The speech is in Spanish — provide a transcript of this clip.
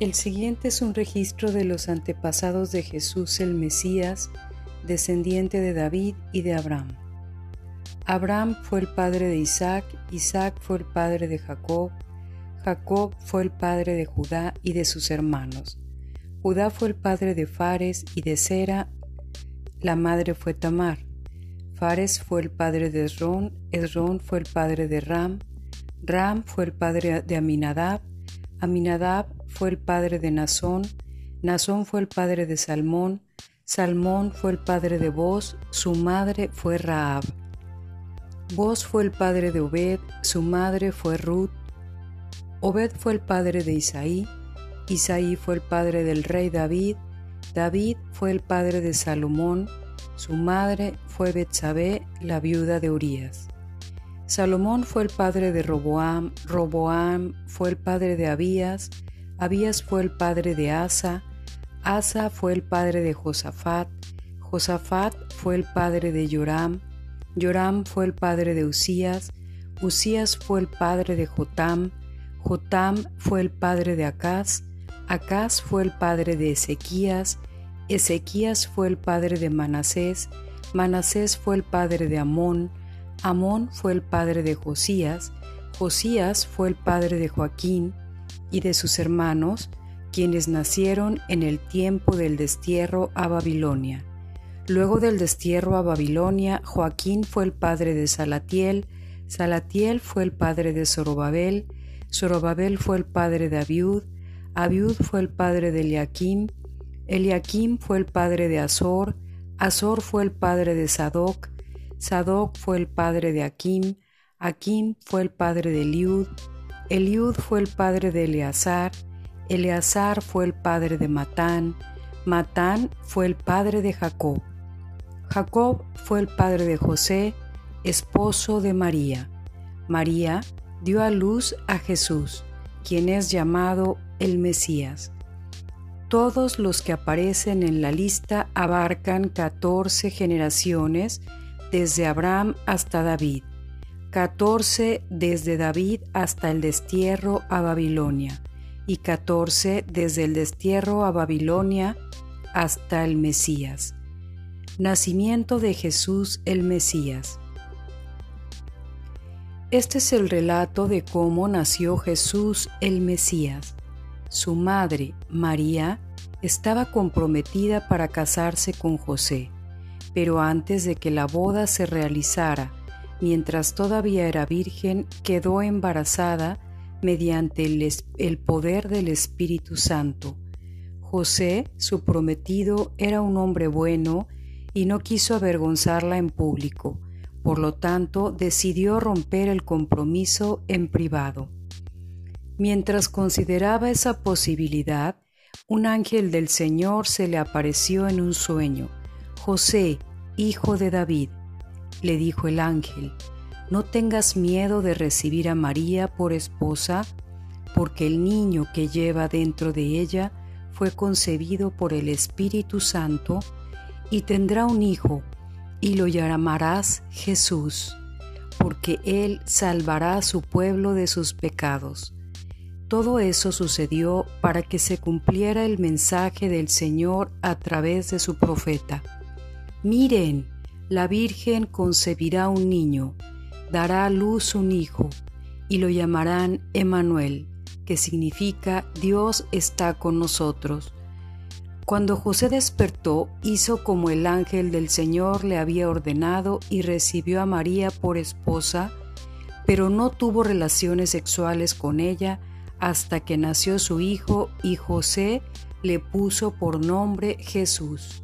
El siguiente es un registro de los antepasados de Jesús el Mesías, descendiente de David y de Abraham. Abraham fue el padre de Isaac, Isaac fue el padre de Jacob, Jacob fue el padre de Judá y de sus hermanos. Judá fue el padre de Fares y de Sera, la madre fue Tamar. Fares fue el padre de Esrón, Esrón fue el padre de Ram, Ram fue el padre de Aminadab, Aminadab fue el padre de Nazón, Nazón fue el padre de Salmón, Salmón fue el padre de Boz, su madre fue Raab. Boz fue el padre de Obed, su madre fue Ruth. Obed fue el padre de Isaí, Isaí fue el padre del rey David, David fue el padre de Salomón, su madre fue Betsabé, la viuda de Urías. Salomón fue el padre de Roboam, Roboam fue el padre de Abías, Abías fue el padre de Asa, Asa fue el padre de Josafat, Josafat fue el padre de Joram, Joram fue el padre de Usías, Usías fue el padre de Jotam, Jotam fue el padre de Acaz, Acaz fue el padre de Ezequías, Ezequías fue el padre de Manasés, Manasés fue el padre de Amón, Amón fue el padre de Josías, Josías fue el padre de Joaquín y de sus hermanos, quienes nacieron en el tiempo del destierro a Babilonia. Luego del destierro a Babilonia, Joaquín fue el padre de Salatiel, Salatiel fue el padre de Zorobabel, Zorobabel fue el padre de Abiud, Abiud fue el padre de Eliakim, Eliakim fue el padre de Azor, Azor fue el padre de Sadoc, Sadoc fue el padre de Akim, Akim fue el padre de Eliud, Eliud fue el padre de Eleazar, Eleazar fue el padre de Matán, Matán fue el padre de Jacob. Jacob fue el padre de José, esposo de María. María dio a luz a Jesús, quien es llamado el Mesías. Todos los que aparecen en la lista abarcan 14 generaciones desde Abraham hasta David, 14 desde David hasta el destierro a Babilonia y 14 desde el destierro a Babilonia hasta el Mesías. Nacimiento de Jesús el Mesías. Este es el relato de cómo nació Jesús el Mesías. Su madre, María, estaba comprometida para casarse con José, pero antes de que la boda se realizara, mientras todavía era virgen, quedó embarazada mediante el, poder del Espíritu Santo. José, su prometido, era un hombre bueno y no quiso avergonzarla en público, por lo tanto decidió romper el compromiso en privado. Mientras consideraba esa posibilidad, un ángel del Señor se le apareció en un sueño. José, hijo de David, le dijo el ángel, no tengas miedo de recibir a María por esposa, porque el niño que lleva dentro de ella fue concebido por el Espíritu Santo y tendrá un hijo, y lo llamarás Jesús, porque él salvará a su pueblo de sus pecados. Todo eso sucedió para que se cumpliera el mensaje del Señor a través de su profeta. Miren, la Virgen concebirá un niño dará a luz un hijo, y lo llamarán Emanuel, que significa Dios está con nosotros. Cuando José despertó, hizo como el ángel del Señor le había ordenado y recibió a María por esposa, pero no tuvo relaciones sexuales con ella hasta que nació su hijo y José le puso por nombre Jesús.